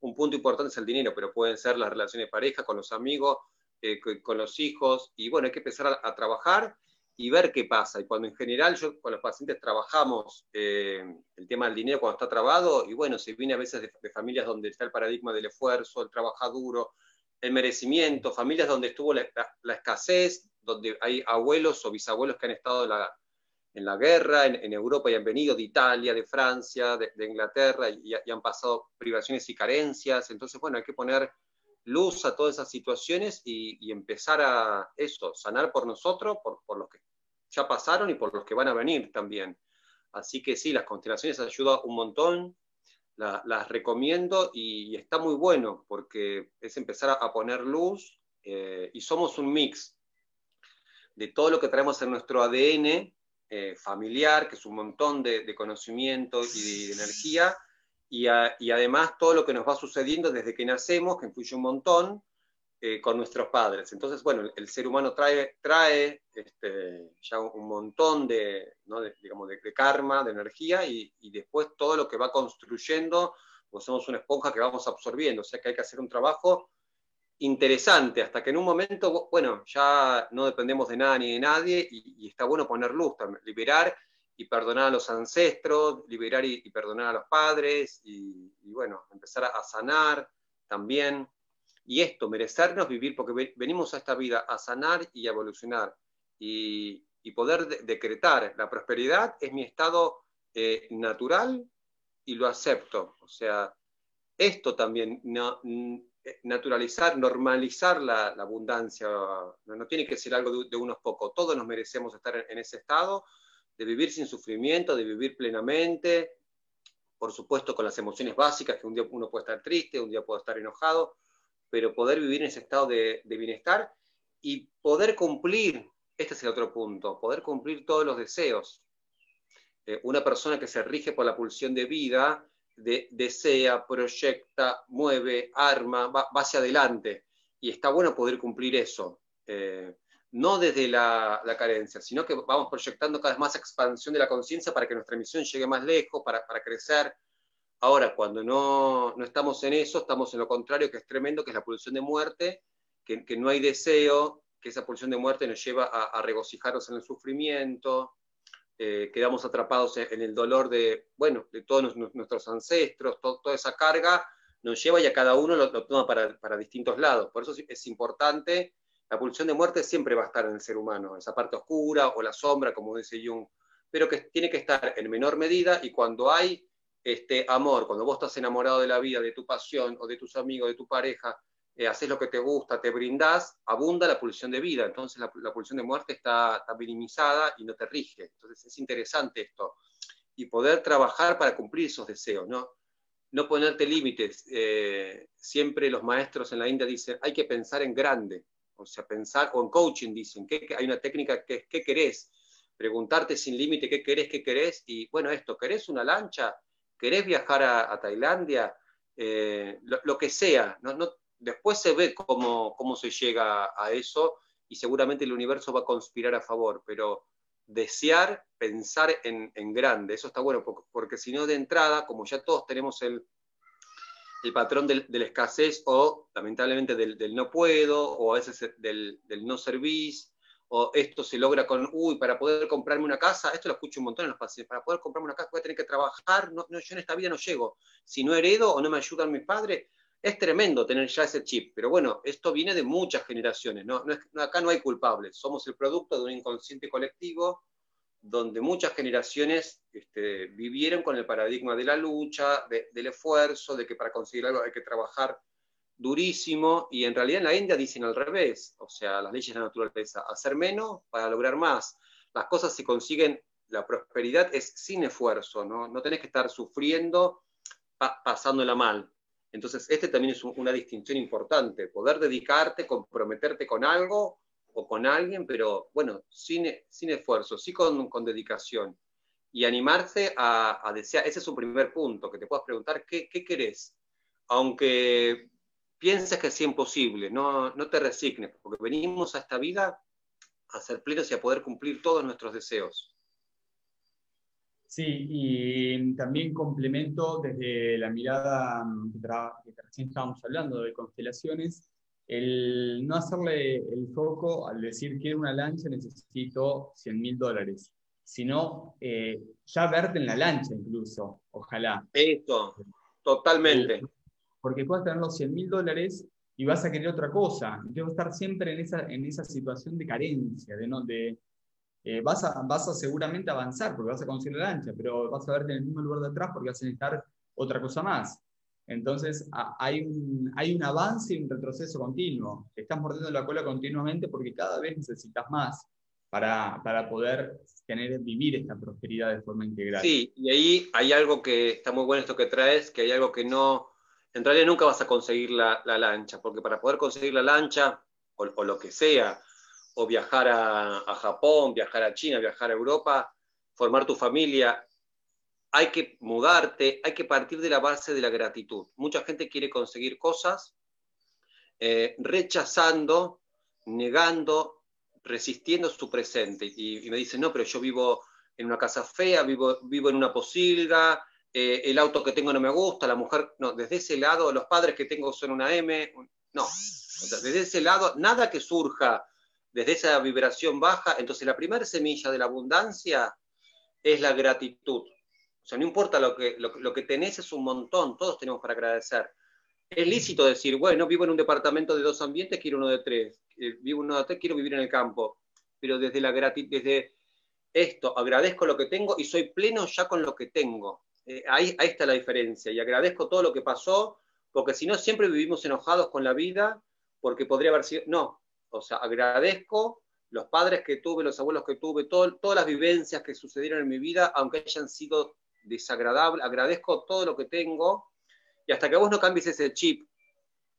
un punto importante es el dinero, pero pueden ser las relaciones de pareja, con los amigos, eh, con, los hijos, y bueno, hay que empezar a, trabajar y ver qué pasa. Y cuando en general yo con los pacientes trabajamos eh, el tema del dinero cuando está trabado, y bueno, se viene a veces de, familias donde está el paradigma del esfuerzo, el trabajo duro, el merecimiento, familias donde estuvo la, escasez, donde hay abuelos o bisabuelos que han estado en la guerra, en, Europa y han venido de Italia, de Francia, de, Inglaterra y, han pasado privaciones y carencias. Entonces, bueno, hay que poner luz a todas esas situaciones y, empezar a eso, sanar por nosotros, por, por, los que ya pasaron y por los que van a venir también. Así que sí, las constelaciones ayudan un montón las recomiendo y, está muy bueno porque es empezar a, poner luz eh, y somos un mix de todo lo que traemos en nuestro ADN eh, familiar, que es un montón de, conocimiento y de, energía, y, además todo lo que nos va sucediendo desde que nacemos, que influye un montón, eh, con nuestros padres. Entonces, bueno, el ser humano trae, trae este, ya un montón de, digamos, de, karma, de energía, y, después todo lo que va construyendo, pues somos una esponja que vamos absorbiendo. O sea que hay que hacer un trabajo interesante, hasta que en un momento, bueno, ya no dependemos de nada ni de nadie, y, está bueno poner luz, liberar y perdonar a los ancestros, liberar y, perdonar a los padres, y, bueno, empezar a sanar también. Y esto, merecernos vivir, porque venimos a esta vida a sanar y a evolucionar. Y, poder decretar la prosperidad es mi estado eh, natural y lo acepto. O sea, esto también, eh, naturalizar, normalizar la, abundancia, no, tiene que ser algo de, unos pocos, todos nos merecemos estar en, ese estado, de vivir sin sufrimiento, de vivir plenamente, por supuesto con las emociones básicas, que un día uno puede estar triste, un día puede estar enojado, pero poder vivir en ese estado de, bienestar y poder cumplir, este es el otro punto, poder cumplir todos los deseos. Eh, una persona que se rige por la pulsión de vida, desea, proyecta, mueve, arma, va, hacia adelante. Y está bueno poder cumplir eso. Eh, no desde la, carencia, sino que vamos proyectando cada vez más expansión de la conciencia para que nuestra misión llegue más lejos, para, crecer, Ahora, cuando no, estamos en eso, estamos en lo contrario, que es tremendo, que es la pulsión de muerte, que, no hay deseo, que esa pulsión de muerte nos lleva a, regocijarnos en el sufrimiento, eh, quedamos atrapados en, el dolor de, bueno, de todos nuestros ancestros, toda esa carga nos lleva y a cada uno lo, toma para, distintos lados. Por eso es importante, la pulsión de muerte siempre va a estar en el ser humano, esa parte oscura o la sombra, como dice Jung, pero que tiene que estar en menor medida y cuando hay este amor, cuando vos estás enamorado de la vida, de tu pasión o de tus amigos, de tu pareja, eh, haces lo que te gusta, te brindás, abunda la pulsión de vida. Entonces la, pulsión de muerte está, minimizada y no te rige. Entonces es interesante esto. Y poder trabajar para cumplir esos deseos, ¿no? No ponerte límites. Eh, siempre los maestros en la India dicen, hay que pensar en grande. O sea, pensar, o en coaching dicen, que hay una técnica que es, ¿qué querés? Preguntarte sin límite qué querés, qué querés. Y bueno, esto, ¿querés una lancha? querés viajar a, Tailandia, eh, lo, que sea, después se ve cómo, cómo se llega a eso y seguramente el universo va a conspirar a favor, pero desear, pensar en, grande, eso está bueno, porque, si no de entrada, como ya todos tenemos el, el patrón de la escasez o lamentablemente del, no puedo, o a veces del, del no service, o esto se logra con, uy, para poder comprarme una casa, esto lo escucho un montón en los pacientes, para poder comprarme una casa voy a tener que trabajar, no, yo en esta vida no llego, si no heredo o no me ayudan mis padres, es tremendo tener ya ese chip, pero bueno, esto viene de muchas generaciones, ¿no? acá no hay culpables, somos el producto de un inconsciente colectivo donde muchas generaciones este, vivieron con el paradigma de la lucha, del esfuerzo, de que para conseguir algo hay que trabajar durísimo y en realidad en la India dicen al revés, o sea, las leyes de la naturaleza, hacer menos para lograr más. Las cosas se consiguen, la prosperidad es sin esfuerzo, no, no tenés que estar sufriendo, pasándola mal. Entonces, este también es una distinción importante, poder dedicarte, comprometerte con algo o con alguien, pero bueno, sin, sin esfuerzo, sí con, con dedicación. Y animarse a, desear, ese es un primer punto, que te puedas preguntar, ¿qué, qué querés? Aunque piensas que es imposible, no, no te resignes, porque venimos a esta vida a ser plenos y a poder cumplir todos nuestros deseos. Sí, y también complemento desde la mirada que, recién estábamos hablando de constelaciones, el no hacerle el foco al decir quiero una lancha necesito 100 mil dólares, sino eh, ya verte en la lancha incluso, ojalá. Esto, totalmente porque puedes tener los 100 mil dólares y vas a querer otra cosa. Debo estar siempre en esa, en esa situación de carencia, de, no, de eh, vas, a, vas a seguramente avanzar porque vas a conseguir la lancha, pero vas a verte en el mismo lugar de atrás porque vas a necesitar otra cosa más. Entonces hay, un, hay un avance y un retroceso continuo. Estás mordiendo la cola continuamente porque cada vez necesitas más para, para poder tener, vivir esta prosperidad de forma integral. Sí, y ahí hay algo que está muy bueno esto que traes, que hay algo que no, en realidad nunca vas a conseguir la, lancha, porque para poder conseguir la lancha, o, lo que sea, o viajar a, Japón, viajar a China, viajar a Europa, formar tu familia, hay que mudarte, hay que partir de la base de la gratitud. Mucha gente quiere conseguir cosas eh, rechazando, negando, resistiendo su presente. Y, me dicen, no, pero yo vivo en una casa fea, vivo, vivo en una posilga, eh, el auto que tengo no me gusta, la mujer, no, desde ese lado, los padres que tengo son una M, no, desde ese lado, nada que surja desde esa vibración baja, entonces la primera semilla de la abundancia es la gratitud. O sea, no importa lo que, lo, que tenés, es un montón, todos tenemos para agradecer. Es lícito decir, bueno, vivo en un departamento de dos ambientes, quiero uno de tres. Eh, vivo uno de tres, quiero vivir en el campo. Pero desde la gratitud, desde esto, agradezco lo que tengo y soy pleno ya con lo que tengo. Eh, ahí está la diferencia. Y agradezco todo lo que pasó, porque si no, siempre vivimos enojados con la vida, porque podría haber sido. No, o sea, agradezco los padres que tuve, los abuelos que tuve, todas las vivencias que sucedieron en mi vida, aunque hayan sido desagradable, agradezco todo lo que tengo y hasta que vos no cambies ese chip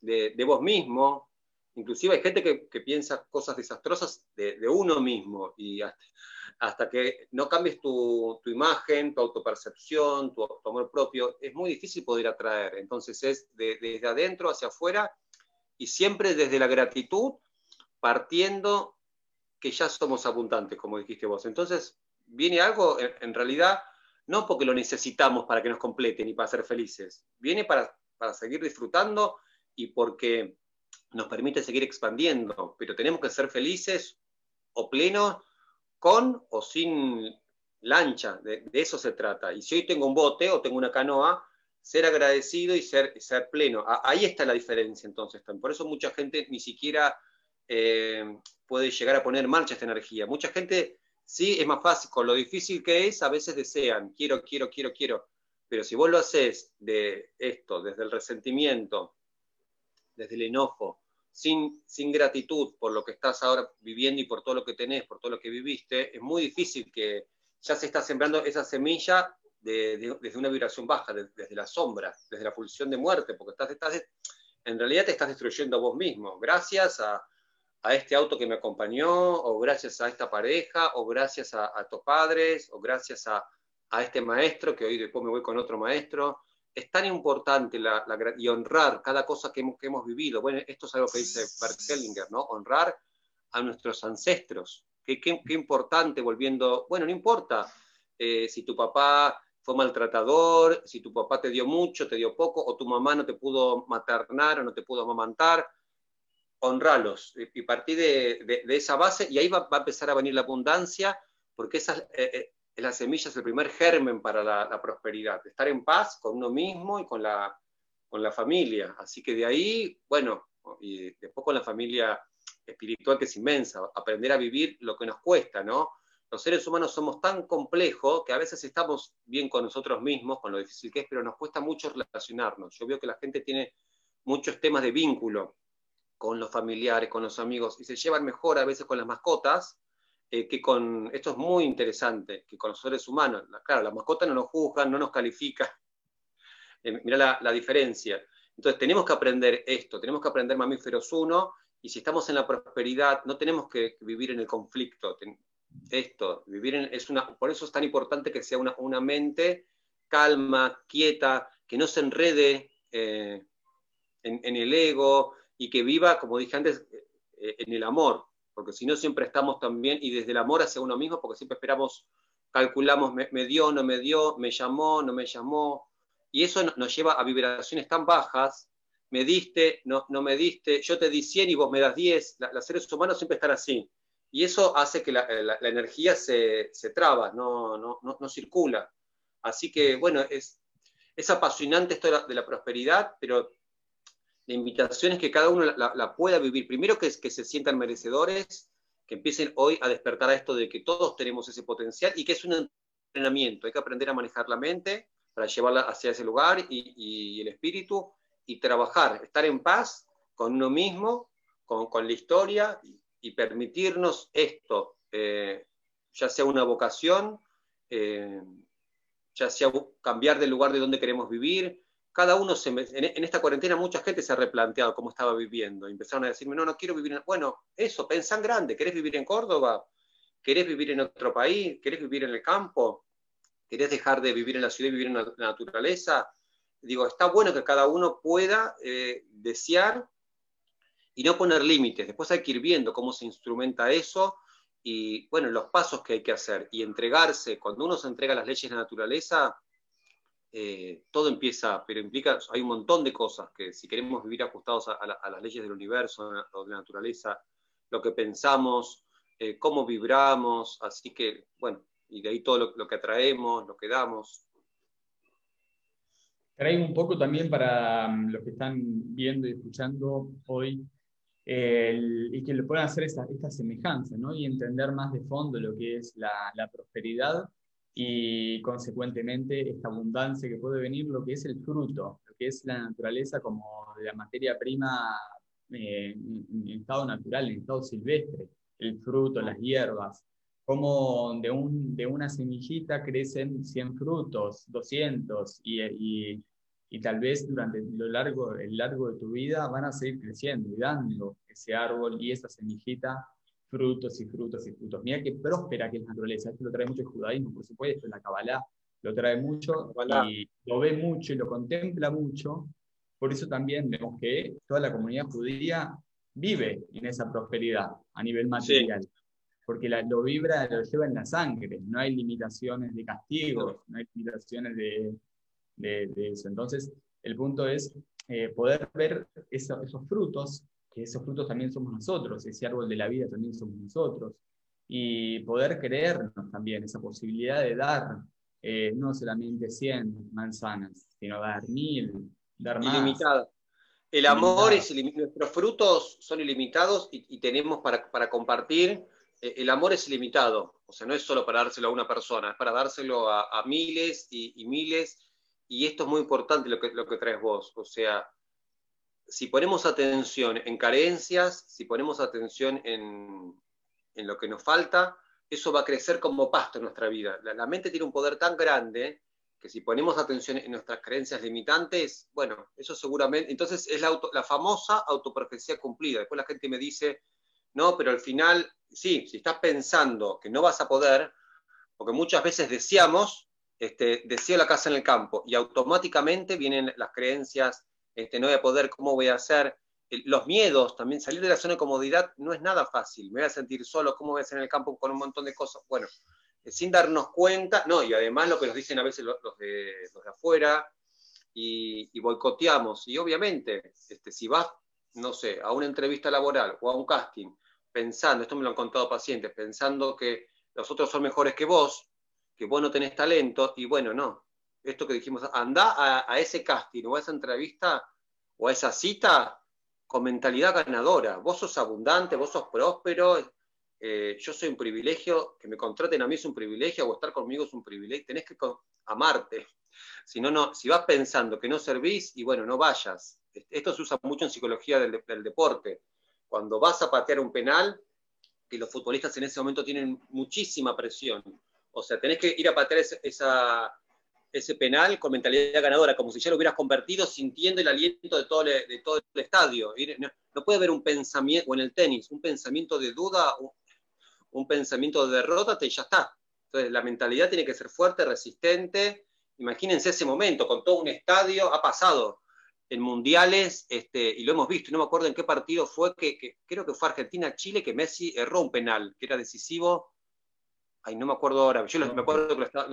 de, vos mismo, inclusive hay gente que, piensa cosas desastrosas de, uno mismo y hasta, que no cambies tu, imagen, tu autopercepción, tu, amor propio, es muy difícil poder atraer. Entonces es desde adentro hacia afuera y siempre desde la gratitud, partiendo que ya somos abundantes, como dijiste vos. Entonces viene algo, en realidad, no porque lo necesitamos para que nos completen y para ser felices, viene para, seguir disfrutando y porque nos permite seguir expandiendo, pero tenemos que ser felices o plenos con o sin lancha, de, eso se trata. Y si hoy tengo un bote o tengo una canoa, ser agradecido y ser, ser pleno. ahí está la diferencia entonces. Por eso mucha gente ni siquiera eh, puede llegar a poner en marcha esta energía. Mucha gente Sí, es más fácil, con lo difícil que es, a veces desean, quiero, quiero, quiero, quiero. Pero si vos lo haces de esto, desde el resentimiento, desde el enojo, sin, sin gratitud por lo que estás ahora viviendo y por todo lo que tenés, por todo lo que viviste, es muy difícil que ya se está sembrando esa semilla desde una vibración baja, desde la sombra, desde la pulsión de muerte, porque estás, estás, en realidad te estás destruyendo a vos mismo, gracias a, a este auto que me acompañó, o gracias a esta pareja, o gracias a, tus padres, o gracias a, este maestro, que hoy después me voy con otro maestro. Es tan importante la, y honrar cada cosa que hemos, que hemos vivido. Bueno, esto es algo que dice Bert Hellinger, ¿no? Honrar a nuestros ancestros. Qué, qué, importante, volviendo, bueno, no importa eh, si tu papá fue maltratador, si tu papá te dio mucho, te dio poco, o tu mamá no te pudo maternar o no te pudo amamantar, honralos y partir de, esa base y ahí va, a empezar a venir la abundancia porque esa eh, eh, la semilla, es el primer germen para la, prosperidad, estar en paz con uno mismo y con la, con la familia. Así que de ahí, bueno, y después con la familia espiritual que es inmensa, aprender a vivir lo que nos cuesta, ¿no? Los seres humanos somos tan complejos que a veces estamos bien con nosotros mismos, con lo difícil que es, pero nos cuesta mucho relacionarnos. Yo veo que la gente tiene muchos temas de vínculo, con los familiares, con los amigos, y se llevan mejor a veces con las mascotas eh, que con, esto es muy interesante, que con los seres humanos. Claro, las mascotas no nos juzgan, no nos califican. <laughs> Eh, mira la, diferencia. Entonces tenemos que aprender esto, tenemos que aprender mamíferos uno, y si estamos en la prosperidad, no tenemos que vivir en el conflicto. esto, vivir en, es una, por eso es tan importante que sea una, una mente calma, quieta, que no se enrede eh, en, el ego, y que viva, como dije antes, eh, en el amor, porque si no siempre estamos también, y desde el amor hacia uno mismo, porque siempre esperamos, calculamos, me, dio, no me dio, me llamó, no me llamó, y eso nos lleva a vibraciones tan bajas, me diste, no, no me diste, yo te di 100 y vos me das 10, los seres humanos siempre están así, y eso hace que la, energía se, se traba, no, no, no, circula. Así que, bueno, es, es apasionante esto de la prosperidad, pero la invitación es que cada uno la, pueda vivir. Primero que, que se sientan merecedores, que empiecen hoy a despertar a esto de que todos tenemos ese potencial y que es un entrenamiento. Hay que aprender a manejar la mente para llevarla hacia ese lugar y, el espíritu y trabajar, estar en paz con uno mismo, con, la historia y, permitirnos esto, eh, ya sea una vocación, eh, ya sea cambiar del lugar de donde queremos vivir, cada uno se, en, esta cuarentena mucha gente se ha replanteado cómo estaba viviendo. Empezaron a decirme, no, no quiero vivir en... Bueno, eso, pensá grande, ¿querés vivir en Córdoba? ¿Querés vivir en otro país? ¿Querés vivir en el campo? querés dejar de vivir en la ciudad y vivir en la naturaleza, digo, está bueno que cada uno pueda eh, desear y no poner límites. Después hay que ir viendo cómo se instrumenta eso y, bueno, los pasos que hay que hacer y entregarse. Cuando uno se entrega a las leyes de la naturaleza, eh, todo empieza, pero implica, hay un montón de cosas que si queremos vivir ajustados a, las leyes del universo o de la naturaleza, lo que pensamos, eh, cómo vibramos, así que, bueno, y de ahí todo lo, que atraemos, lo que damos. Traigo un poco también para mm, los que están viendo y escuchando hoy y que le puedan hacer esta, semejanza ¿no? y entender más de fondo lo que es la prosperidad y consecuentemente esta abundancia que puede venir, lo que es el fruto, lo que es la naturaleza como la materia prima eh, en estado natural, en estado silvestre, el fruto, las hierbas, como de, un, de una semillita crecen 100 frutos, 200, y, y, y, tal vez durante lo largo, el largo de tu vida van a seguir creciendo y dando ese árbol y esa semillita frutos y frutos y frutos. Mira qué próspera que es la naturaleza. Esto lo trae mucho el judaísmo, por supuesto, la Kabbalah lo trae mucho y lo ve mucho y lo contempla mucho. Por eso también vemos que toda la comunidad judía vive en esa prosperidad a nivel material. Porque la, lo vibra, lo lleva en la sangre. No hay limitaciones de castigos, no, hay limitaciones de, de, eso. Entonces, el punto es eh, poder ver esos frutos que esos frutos también somos nosotros, ese árbol de la vida también somos nosotros, y poder creernos también esa posibilidad de dar eh, no solamente 100 manzanas, sino dar mil, dar más. Ilimitado. El amor es ilimitado, nuestros frutos son ilimitados y, tenemos para, para compartir, eh, el amor es ilimitado, o sea, no es solo para dárselo a una persona, es para dárselo a, miles y, y, miles, y esto es muy importante lo que, lo que traes vos, o sea, si ponemos atención en carencias, si ponemos atención en, lo que nos falta, eso va a crecer como pasto en nuestra vida. La, mente tiene un poder tan grande que si ponemos atención en nuestras creencias limitantes, bueno, eso seguramente, entonces es la, la famosa autoprofecía cumplida. Después la gente me dice, no, pero al final, sí, si estás pensando que no vas a poder, porque muchas veces deseamos, este, deseo la casa en el campo y automáticamente vienen las creencias este, no voy a poder, ¿cómo voy a hacer? Los miedos, también salir de la zona de comodidad no es nada fácil. Me voy a sentir solo, ¿cómo voy a hacer en el campo con un montón de cosas? Bueno, eh, sin darnos cuenta, no, y además lo que nos dicen a veces los, de, los de, afuera, y, boicoteamos. Y obviamente, este, si vas, no sé, a una entrevista laboral o a un casting, pensando, esto me lo han contado pacientes, pensando que los otros son mejores que vos, que vos no tenés talento, y bueno, no, esto que dijimos, anda a, ese casting o a esa entrevista o a esa cita con mentalidad ganadora. Vos sos abundante, vos sos próspero, eh, yo soy un privilegio, que me contraten a mí es un privilegio, o estar conmigo es un privilegio, tenés que amarte. <laughs> Si no, no, si vas pensando que no servís, y bueno, no vayas. Esto se usa mucho en psicología del, del deporte. Cuando vas a patear un penal, que los futbolistas en ese momento tienen muchísima presión. O sea, tenés que ir a patear esa, ese penal con mentalidad ganadora, como si ya lo hubieras convertido sintiendo el aliento de todo, el, estadio. No, puede haber un pensamiento, o en el tenis, un pensamiento de duda, un, pensamiento de derrota, y ya está. Entonces la mentalidad tiene que ser fuerte, resistente. Imagínense ese momento, con todo un estadio, ha pasado en mundiales, este, y lo hemos visto, no me acuerdo en qué partido fue, que, creo que fue Argentina-Chile, que Messi erró un penal, que era decisivo. Ay, no me acuerdo ahora, yo me acuerdo que lo estaba,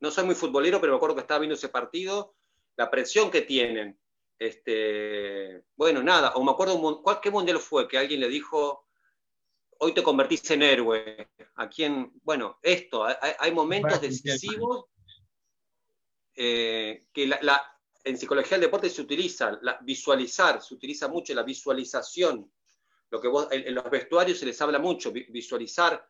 no soy muy futbolero, pero me acuerdo que estaba viendo ese partido, la presión que tienen. Este, bueno, nada, o me acuerdo, ¿qué mundial fue? Que alguien le dijo, hoy te convertiste en héroe. ¿A quién? Bueno, esto, hay, momentos decisivos eh, que la, en psicología del deporte se utiliza, la, visualizar, se utiliza mucho la visualización. Lo que en, en los vestuarios se les habla mucho, visualizar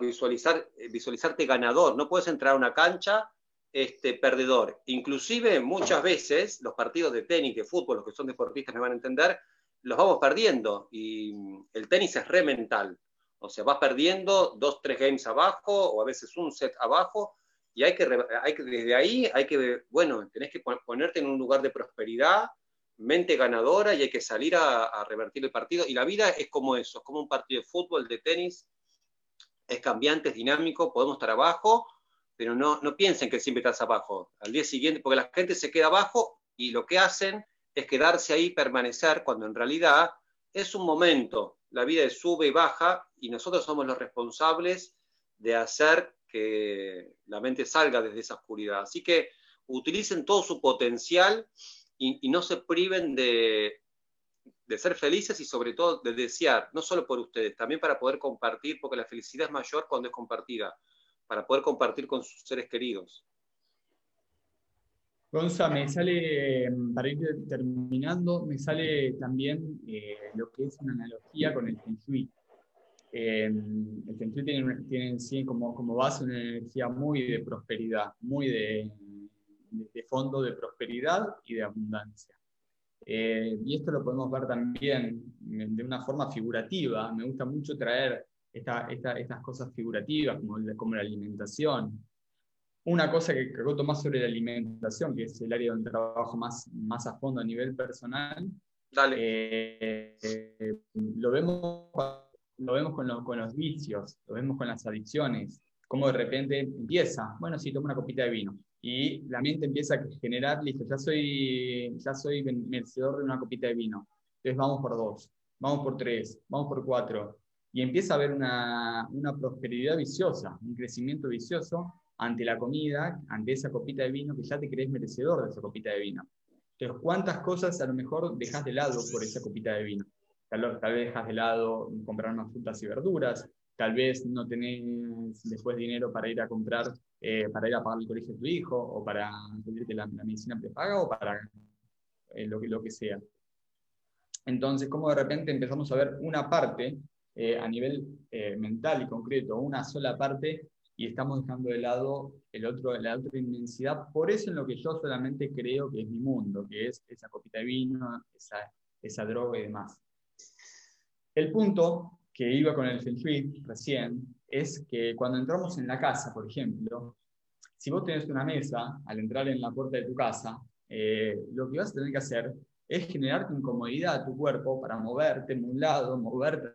visualizar, eh, visualizarte ganador. No puedes entrar a una cancha este, perdedor. Inclusive muchas veces los partidos de tenis, de fútbol, los que son deportistas me van a entender, los vamos perdiendo. Y el tenis es re mental. O sea, vas perdiendo dos, tres games abajo o a veces un set abajo y hay que, hay que desde ahí hay que, bueno, tenés que ponerte en un lugar de prosperidad, mente ganadora y hay que salir a, a revertir el partido. Y la vida es como eso, es como un partido de fútbol, de tenis, es cambiante, es dinámico, podemos estar abajo pero no, no piensen que siempre estás abajo. Al día siguiente, porque la gente se queda abajo y lo que hacen es quedarse ahí, permanecer, cuando en realidad es un momento. La vida sube y baja y nosotros somos los responsables de hacer que la mente salga desde esa oscuridad. Así que utilicen todo su potencial y, no se priven de, de ser felices y sobre todo de desear, no solo por ustedes, también para poder compartir, porque la felicidad es mayor cuando es compartida, para poder compartir con sus seres queridos. Gonza, me sale, para ir terminando, me sale también eh, lo que es una analogía con el Feng. Eh, el Feng tiene, como, como, base una energía muy de prosperidad, muy de, de, fondo de prosperidad y de abundancia. Eh, y esto lo podemos ver también de una forma figurativa. Me gusta mucho traer estas cosas figurativas, como, como la alimentación, una cosa que acoto más sobre la alimentación, que es el área donde trabajo más, más a fondo a nivel personal, eh, lo, vemos, lo vemos con, con, los vicios, lo vemos con las adicciones, cómo de repente empieza, bueno, sí, tomo una copita de vino, y la mente empieza a generar, listo, ya soy, ya soy merecedor de una copita de vino, entonces vamos por dos, vamos por tres, vamos por cuatro, y empieza a haber una, una prosperidad viciosa, un crecimiento vicioso, ante la comida, ante esa copita de vino, que ya te crees merecedor de esa copita de vino. Entonces, ¿cuántas cosas a lo mejor dejas de lado por esa copita de vino? Tal, vez dejas de lado comprar unas frutas y verduras, tal vez no tenés después dinero para ir a comprar, eh, para ir a pagar el colegio de tu hijo, o para pedirte la, la medicina prepaga, o para eh, lo, lo que sea. Entonces, ¿cómo de repente empezamos a ver una parte eh, a nivel mental y concreto, una sola parte y estamos dejando de lado el otro, la otra inmensidad. Por eso en lo que yo solamente creo que es mi mundo, que es esa copita de vino, esa, esa droga y demás. El punto que iba con el Feng recién es que cuando entramos en la casa, por ejemplo, si vos tenés una mesa al entrar en la puerta de tu casa, eh, lo que vas a tener que hacer es generarte incomodidad a tu cuerpo para moverte en un lado, moverte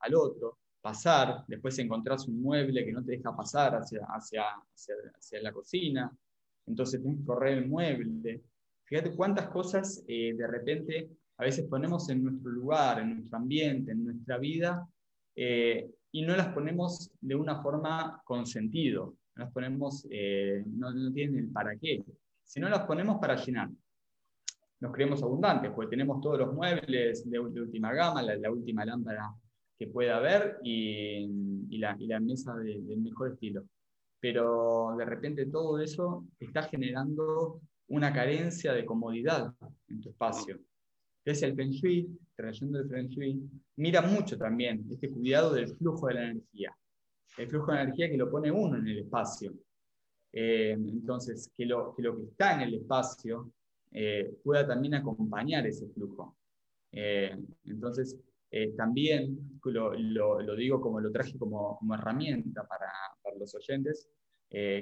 al otro, pasar, después encontrás un mueble que no te deja pasar hacia, hacia, hacia, la cocina, entonces tienes que correr el mueble. Fíjate cuántas cosas eh, de repente a veces ponemos en nuestro lugar, en nuestro ambiente, en nuestra vida, eh, y no las ponemos de una forma con sentido, no las ponemos, eh, no, tienen el para qué, sino las ponemos para llenar. Nos creemos abundantes, porque tenemos todos los muebles de, última gama, la última lámpara que pueda haber y, y, la, y la, mesa del mejor estilo. Pero de repente todo eso está generando una carencia de comodidad en tu espacio. Es el Feng Shui, trayendo el Feng mira mucho también este cuidado del flujo de la energía. El flujo de energía que lo pone uno en el espacio. Eh, entonces, que lo, que está en el espacio eh, pueda también acompañar ese flujo. Eh, entonces, eh, también lo, digo como lo traje como, como herramienta para, los oyentes,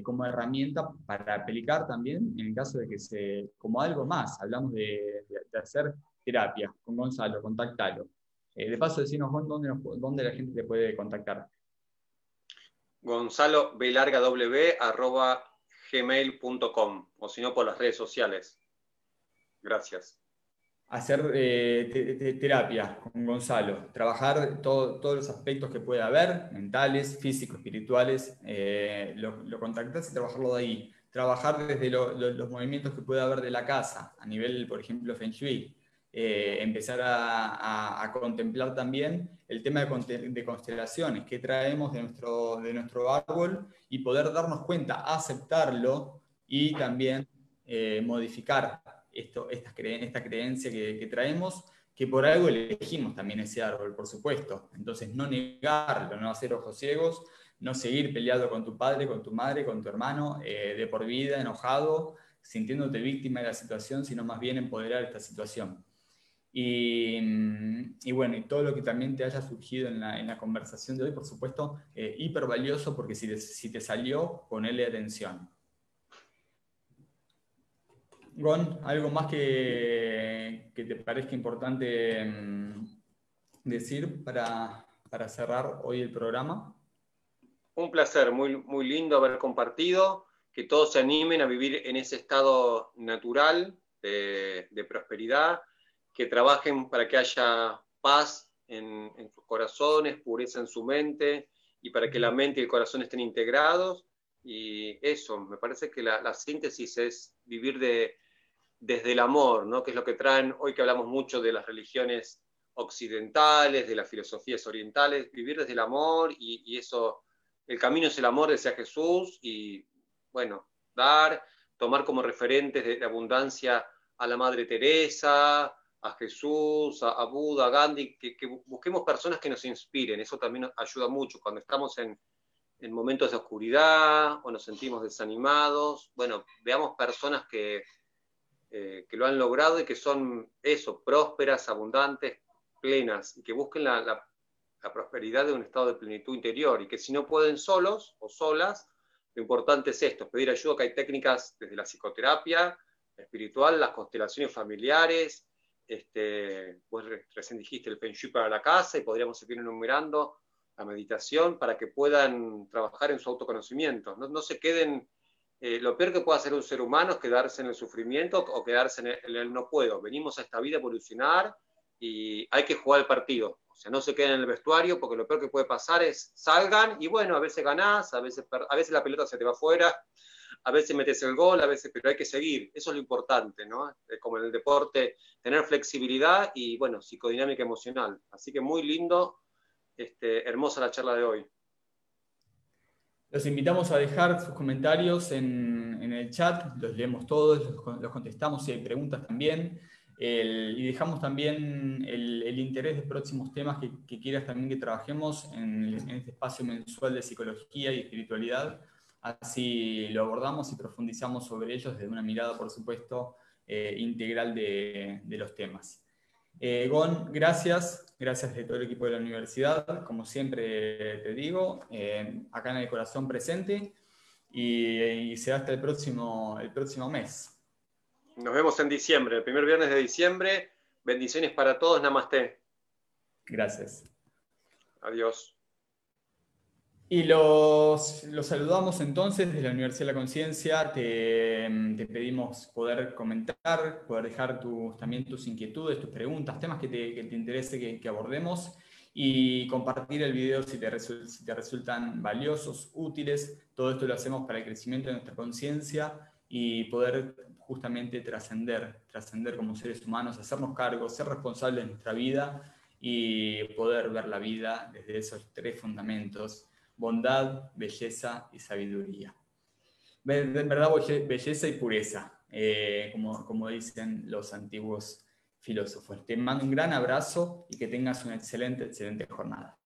como herramienta para aplicar también en el caso de que se, como algo más, hablamos de, hacer terapia con Gonzalo, contactalo. Eh, de paso, decimos dónde, dónde la gente te puede contactar. Gonzalo W arroba gmail.com o si no por las redes sociales. Gracias hacer eh, terapia con Gonzalo, trabajar todos los aspectos que pueda haber, mentales, físicos, espirituales, eh, lo, lo, contactas y trabajarlo de ahí. Trabajar desde los movimientos que pueda haber de la casa, a nivel, por ejemplo, Feng Shui. Eh, empezar a, contemplar también el tema de, constelaciones, que traemos de nuestro, de nuestro árbol y poder darnos cuenta, aceptarlo y también modificar esto, esta, esta creencia que, traemos, que por algo elegimos también ese árbol, por supuesto. Entonces, no negarlo, no hacer ojos ciegos, no seguir peleado con tu padre, con tu madre, con tu hermano, eh, de por vida, enojado, sintiéndote víctima de la situación, sino más bien empoderar esta situación. Y, y, bueno, y todo lo que también te haya surgido en la, conversación de hoy, por supuesto, eh, hiper valioso porque si te, salió, ponele atención. Gon, ¿algo más que, te parezca importante mm, decir para, cerrar hoy el programa? un placer, muy, muy lindo haber compartido, que todos se animen a vivir en ese estado natural de, prosperidad, que trabajen para que haya paz en, sus corazones, pureza en su mente y para que la mente y el corazón estén integrados. Y eso, me parece que la, síntesis es vivir de, desde el amor, ¿no? que es lo que traen hoy que hablamos mucho de las religiones occidentales, de las filosofías orientales, vivir desde el amor y eso el camino es el amor, decía Jesús, y bueno, dar, tomar como referentes de, abundancia a la Madre Teresa, a Jesús, a, Buda, a Gandhi, que, busquemos personas que nos inspiren, eso también ayuda mucho. Cuando estamos en, momentos de oscuridad o nos sentimos desanimados, bueno, veamos personas que, eh, que lo han logrado y que son eso, prósperas, abundantes, plenas, y que busquen la, la prosperidad de un estado de plenitud interior. Y que si no pueden solos o solas, lo importante es esto, pedir ayuda, que hay técnicas desde la psicoterapia espiritual, las constelaciones familiares, este, vos recién dijiste el Feng Shui para la casa y podríamos seguir enumerando la meditación para que puedan trabajar en su autoconocimiento. No, se queden, eh, lo peor que puede hacer un ser humano es quedarse en el sufrimiento o quedarse en en el no puedo. Venimos a esta vida a evolucionar y hay que jugar el partido. O sea, no se queden en el vestuario porque lo peor que puede pasar es salgan y bueno, a veces ganás, a veces, a veces la pelota se te va afuera, a veces metes el gol, a veces, pero hay que seguir. Eso es lo importante, ¿no? Como en el deporte, tener flexibilidad y bueno, psicodinámica emocional. Así que muy lindo, este, hermosa la charla de hoy. Los invitamos a dejar sus comentarios en, el chat, los leemos todos, los, contestamos si hay preguntas también y dejamos también el, interés de próximos temas que, quieras también que trabajemos en, este espacio mensual de psicología y espiritualidad. Así lo abordamos y profundizamos sobre ellos desde una mirada, por supuesto, eh, integral de, los temas. Eh, Gon, gracias, gracias de todo el equipo de la universidad, como siempre te digo, eh, acá en el corazón presente y, y será hasta el próximo, el próximo mes. Nos vemos en diciembre, el primer viernes de diciembre. Bendiciones para todos, namaste. Gracias. Adiós. Y los, los, saludamos entonces desde la Universidad de la Conciencia. Te, pedimos poder comentar, poder dejar tus, también tus inquietudes, tus preguntas, temas que te, que te interese que, abordemos y compartir el video si te, si te resultan valiosos, útiles. Todo esto lo hacemos para el crecimiento de nuestra conciencia y poder justamente trascender, trascender como seres humanos, hacernos cargo, ser responsables de nuestra vida y poder ver la vida desde esos tres fundamentos, bondad, belleza y sabiduría. En verdad, belleza y pureza, eh, como, como dicen los antiguos filósofos. Te mando un gran abrazo y que tengas una excelente, excelente jornada.